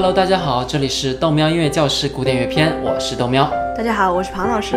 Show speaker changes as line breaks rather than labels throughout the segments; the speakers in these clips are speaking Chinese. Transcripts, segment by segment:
Hello，大家好，这里是豆喵音乐教室古典乐篇，我是豆喵。
大家好，我是庞老师。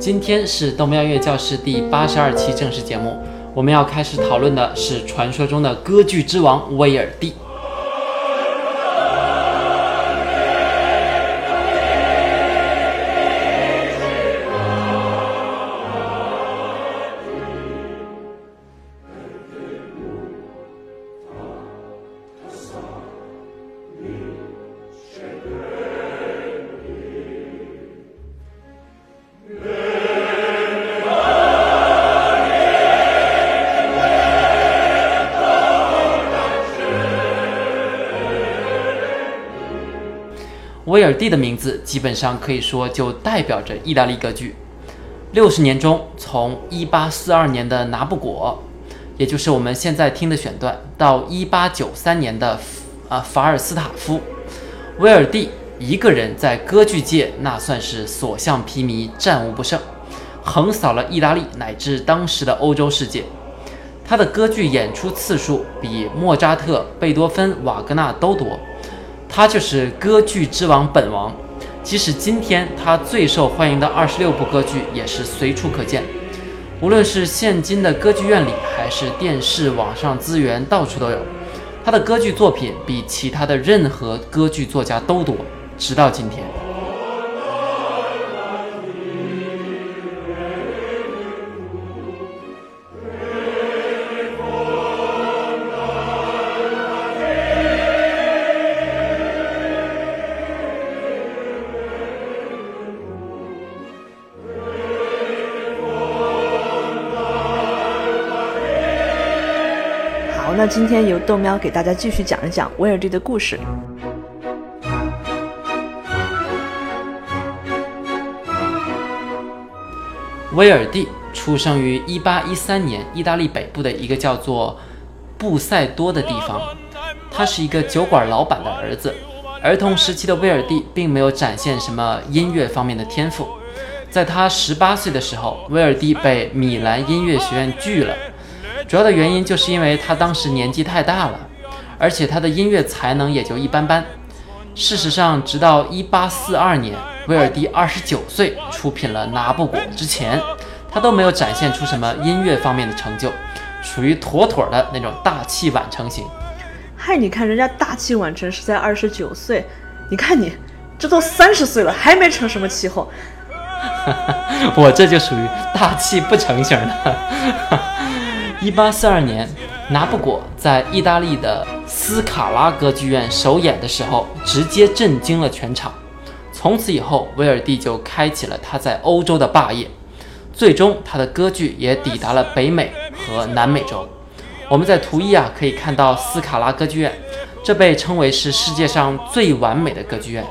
今天是豆喵音乐教室第八十二期正式节目，我们要开始讨论的是传说中的歌剧之王威尔第。威尔第的名字基本上可以说就代表着意大利歌剧。六十年中，从一八四二年的拿布果，也就是我们现在听的选段，到一八九三年的啊法尔斯塔夫，威尔第一个人在歌剧界那算是所向披靡，战无不胜，横扫了意大利乃至当时的欧洲世界。他的歌剧演出次数比莫扎特、贝多芬、瓦格纳都多。他就是歌剧之王本王，即使今天他最受欢迎的二十六部歌剧也是随处可见，无论是现今的歌剧院里，还是电视、网上资源，到处都有。他的歌剧作品比其他的任何歌剧作家都多，直到今天。
今天由豆喵给大家继续讲一讲威尔第的故事。
威尔第出生于1813年意大利北部的一个叫做布塞多的地方，他是一个酒馆老板的儿子。儿童时期的威尔第并没有展现什么音乐方面的天赋，在他十八岁的时候，威尔第被米兰音乐学院拒了。主要的原因就是因为他当时年纪太大了，而且他的音乐才能也就一般般。事实上，直到1842年，威尔第29岁出品了《拿布果》之前，他都没有展现出什么音乐方面的成就，属于妥妥的那种大器晚成型。
嗨，你看人家大器晚成是在29岁，你看你这都三十岁了还没成什么气候。
我这就属于大器不成型的。一八四二年，拿布果在意大利的斯卡拉歌剧院首演的时候，直接震惊了全场。从此以后，威尔第就开启了他在欧洲的霸业。最终，他的歌剧也抵达了北美和南美洲。我们在图一啊可以看到斯卡拉歌剧院，这被称为是世界上最完美的歌剧院。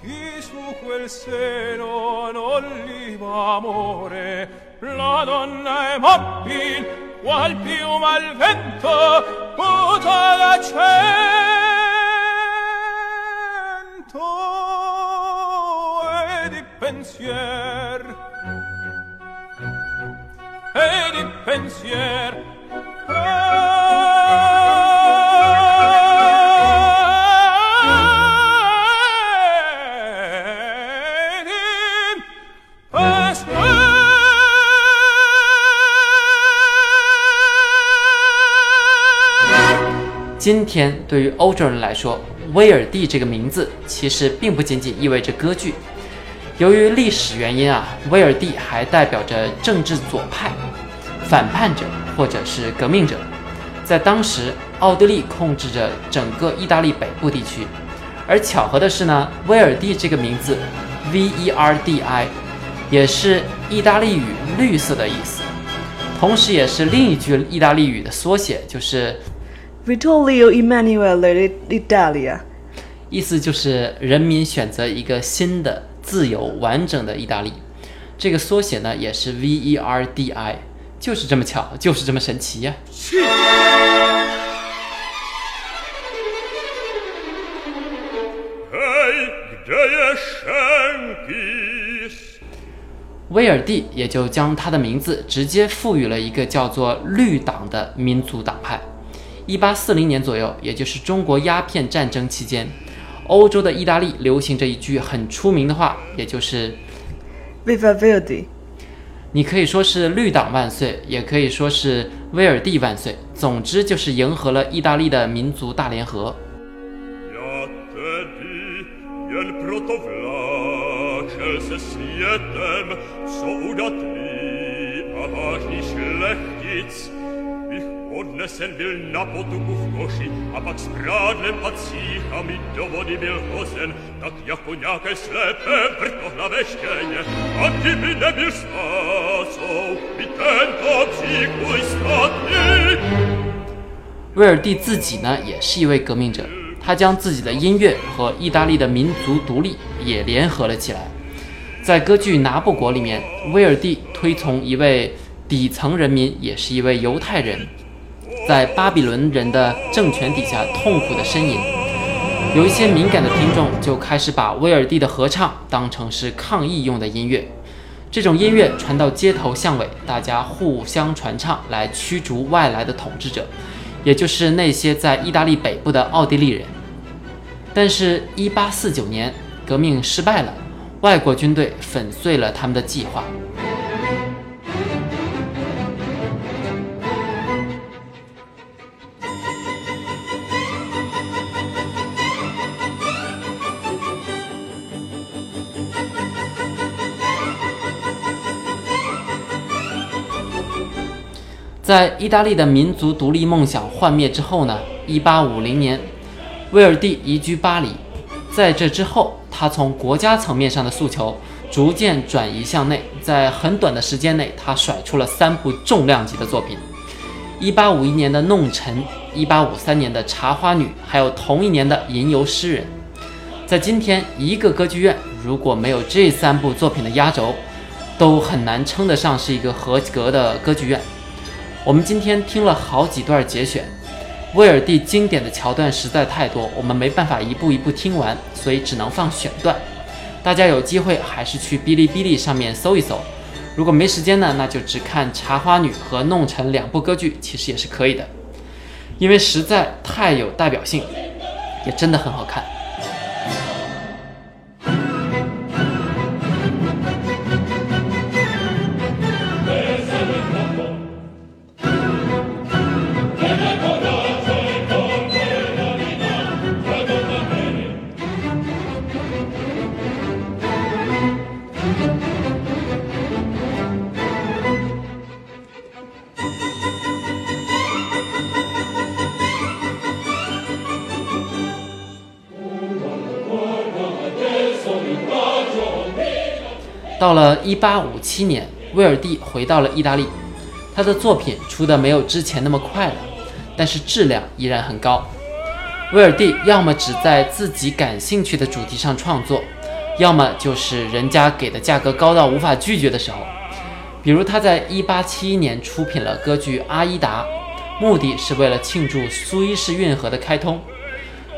chi su quel seno non liba amore. La donna è mobil qual piuma al vento puta da cento. E di pensier e di pensier 今天对于欧洲人来说，威尔第这个名字其实并不仅仅意味着歌剧。由于历史原因啊，威尔第还代表着政治左派、反叛者或者是革命者。在当时，奥地利控制着整个意大利北部地区。而巧合的是呢，威尔第这个名字 V E R D I 也是意大利语“绿色”的意思，同时也是另一句意大利语的缩写，就是。
Vittorio Emanuele d'Italia，
意思就是人民选择一个新的、自由、完整的意大利。这个缩写呢，也是 V E R D I，就是这么巧，就是这么神奇呀。威尔第也就将他的名字直接赋予了一个叫做绿党的民族党派。一八四零年左右，也就是中国鸦片战争期间，欧洲的意大利流行着一句很出名的话，也就是
Viva Verdi。
你可以说是绿党万岁，也可以说是威尔第万岁。总之就是迎合了意大利的民族大联合。威尔第自己呢，也是一位革命者，他将自己的音乐和意大利的民族独立也联合了起来。在歌剧《拿破果》里面，威尔第推崇一位底层人民，也是一位犹太人，在巴比伦人的政权底下痛苦的呻吟。有一些敏感的听众就开始把威尔第的合唱当成是抗议用的音乐。这种音乐传到街头巷尾，大家互相传唱，来驱逐外来的统治者，也就是那些在意大利北部的奥地利人。但是，1849年革命失败了，外国军队粉碎了他们的计划。在意大利的民族独立梦想幻灭之后呢？一八五零年，威尔第移居巴黎。在这之后，他从国家层面上的诉求逐渐转移向内。在很短的时间内，他甩出了三部重量级的作品：一八五一年的《弄臣》，一八五三年的《茶花女》，还有同一年的《吟游诗人》。在今天，一个歌剧院如果没有这三部作品的压轴，都很难称得上是一个合格的歌剧院。我们今天听了好几段节选，威尔第经典的桥段实在太多，我们没办法一步一步听完，所以只能放选段。大家有机会还是去哔哩哔哩上面搜一搜。如果没时间呢，那就只看《茶花女》和《弄臣》两部歌剧，其实也是可以的，因为实在太有代表性，也真的很好看。到了一八五七年，威尔第回到了意大利，他的作品出的没有之前那么快了，但是质量依然很高。威尔第要么只在自己感兴趣的主题上创作，要么就是人家给的价格高到无法拒绝的时候。比如他在一八七一年出品了歌剧《阿依达》，目的是为了庆祝苏伊士运河的开通。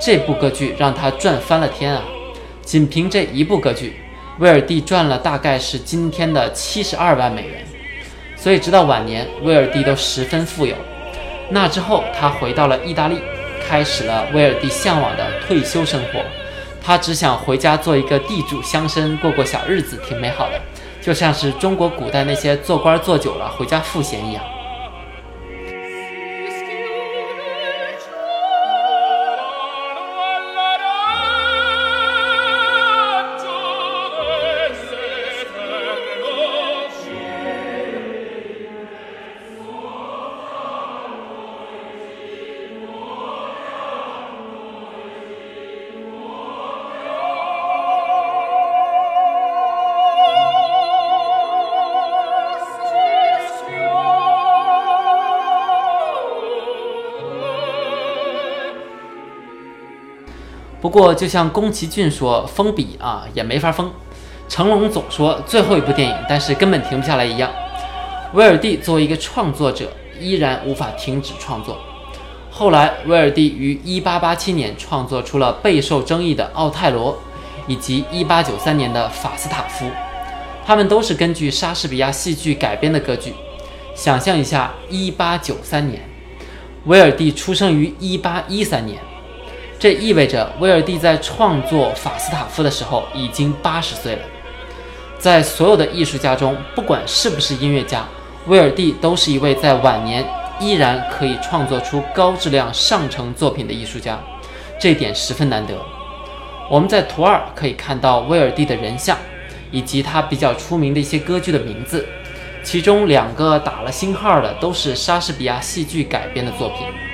这部歌剧让他赚翻了天啊！仅凭这一部歌剧。威尔第赚了大概是今天的七十二万美元，所以直到晚年，威尔第都十分富有。那之后，他回到了意大利，开始了威尔第向往的退休生活。他只想回家做一个地主乡绅，过过小日子，挺美好的，就像是中国古代那些做官做久了回家赋闲一样。不过，就像宫崎骏说“封笔啊，也没法封”，成龙总说最后一部电影，但是根本停不下来一样。威尔第作为一个创作者，依然无法停止创作。后来，威尔第于1887年创作出了备受争议的《奥泰罗》，以及1893年的《法斯塔夫》。他们都是根据莎士比亚戏剧改编的歌剧。想象一下，一八九三年，威尔第出生于一八一三年，这意味着威尔第在创作《法斯塔夫》的时候已经八十岁了。在所有的艺术家中，不管是不是音乐家，威尔第都是一位在晚年依然可以创作出高质量上乘作品的艺术家，这一点十分难得。我们在图二可以看到威尔第的人像。以及他比较出名的一些歌剧的名字，其中两个打了星号的都是莎士比亚戏剧改编的作品。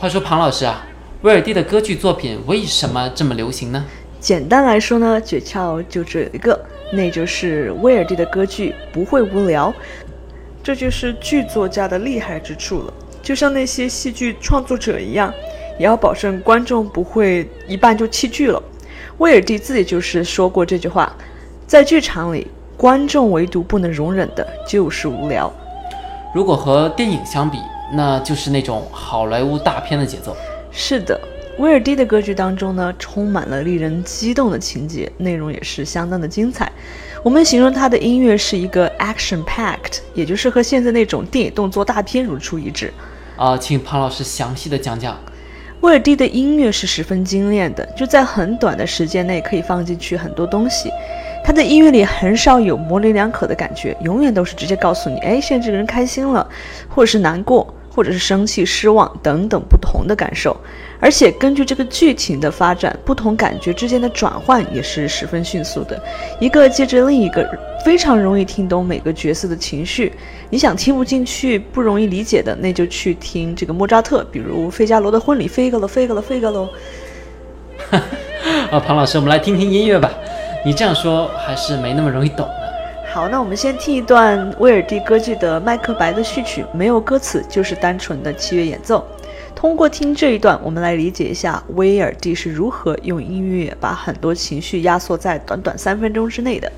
话说庞老师啊，威尔第的歌剧作品为什么这么流行呢？
简单来说呢，诀窍就只有一个，那就是威尔第的歌剧不会无聊，这就是剧作家的厉害之处了。就像那些戏剧创作者一样，也要保证观众不会一半就弃剧了。威尔第自己就是说过这句话，在剧场里，观众唯独不能容忍的就是无聊。
如果和电影相比，那就是那种好莱坞大片的节奏。
是的，威尔第的歌剧当中呢，充满了令人激动的情节，内容也是相当的精彩。我们形容他的音乐是一个 action packed，也就是和现在那种电影动作大片如出一辙。
啊，请庞老师详细的讲讲。
威尔第的音乐是十分精炼的，就在很短的时间内可以放进去很多东西。他的音乐里很少有模棱两可的感觉，永远都是直接告诉你，哎，现在这个人开心了，或者是难过。或者是生气、失望等等不同的感受，而且根据这个剧情的发展，不同感觉之间的转换也是十分迅速的，一个接着另一个，非常容易听懂每个角色的情绪。你想听不进去、不容易理解的，那就去听这个莫扎特，比如《费加罗的婚礼》，飞个了，飞个了，飞个喽。
啊，庞老师，我们来听听音乐吧。你这样说还是没那么容易懂。
好，那我们先听一段威尔第歌剧的《麦克白》的序曲，没有歌词，就是单纯的器乐演奏。通过听这一段，我们来理解一下威尔第是如何用音乐把很多情绪压缩在短短三分钟之内的。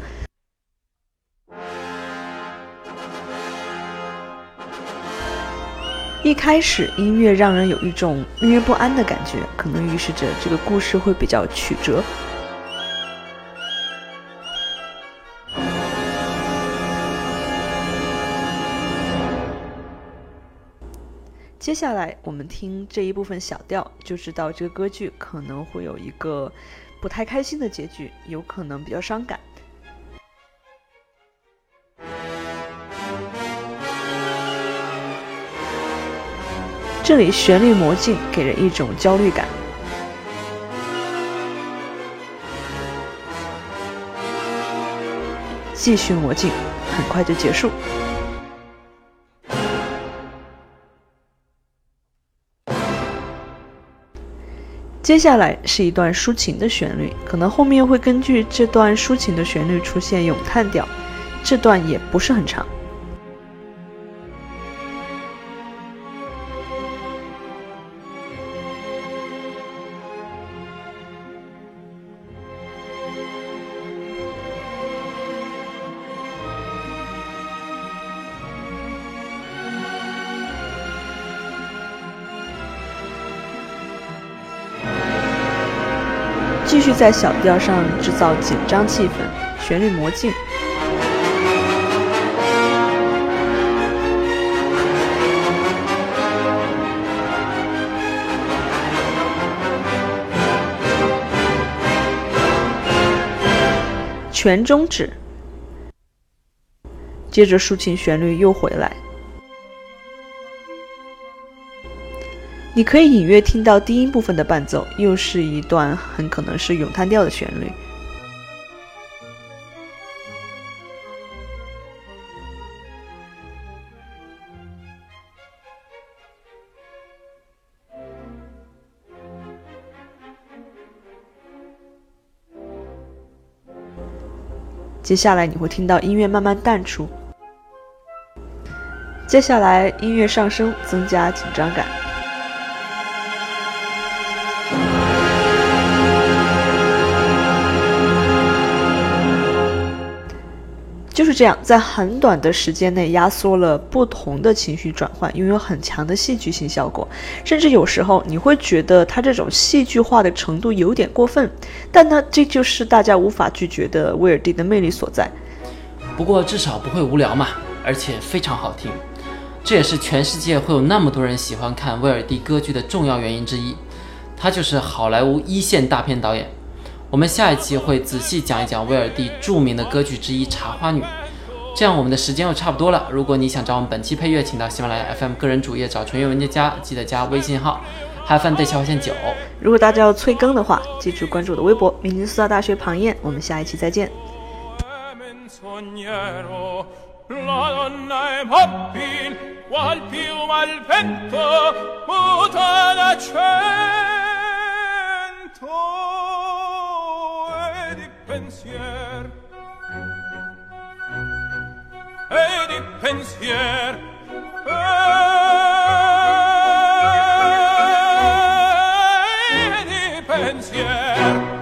一开始，音乐让人有一种令人不安的感觉，可能预示着这个故事会比较曲折。接下来我们听这一部分小调，就知道这个歌剧可能会有一个不太开心的结局，有可能比较伤感。这里旋律魔镜给人一种焦虑感，继续魔镜，很快就结束。接下来是一段抒情的旋律，可能后面会根据这段抒情的旋律出现咏叹调，这段也不是很长。在小调上制造紧张气氛，旋律魔镜，全终止，接着抒情旋律又回来。你可以隐约听到低音部分的伴奏又是一段很可能是咏叹调的旋律。接下来你会听到音乐慢慢淡出。接下来音乐上升增加紧张感。这样，在很短的时间内压缩了不同的情绪转换，拥有很强的戏剧性效果。甚至有时候你会觉得它这种戏剧化的程度有点过分，但呢，这就是大家无法拒绝的威尔第的魅力所在。
不过至少不会无聊嘛，而且非常好听。这也是全世界会有那么多人喜欢看威尔第歌剧的重要原因之一。他就是好莱坞一线大片导演。我们下一期会仔细讲一讲威尔第著名的歌剧之一《茶花女》。这样我们的时间又差不多了。如果你想找我们本期配乐，请到喜马拉雅 FM 个人主页找纯音文件夹，记得加微信号 “have fun 小线九”。
如果大家要催更的话，记住关注我的微博“明尼苏达大学庞燕”。我们下一期再见。
e di pensier. E di pensier.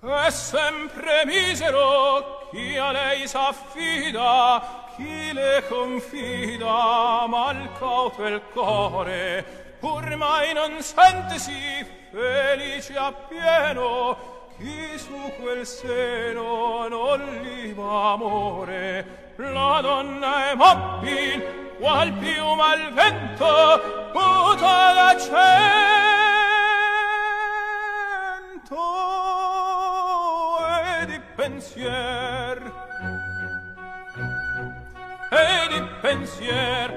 E sempre misero chi a lei s'affida chi le confida mal cauto il core pur mai non sente si felice appieno chi su quel seno non liva amore la donna è mobil qual piuma al vento muta da cento e di pensier Yeah.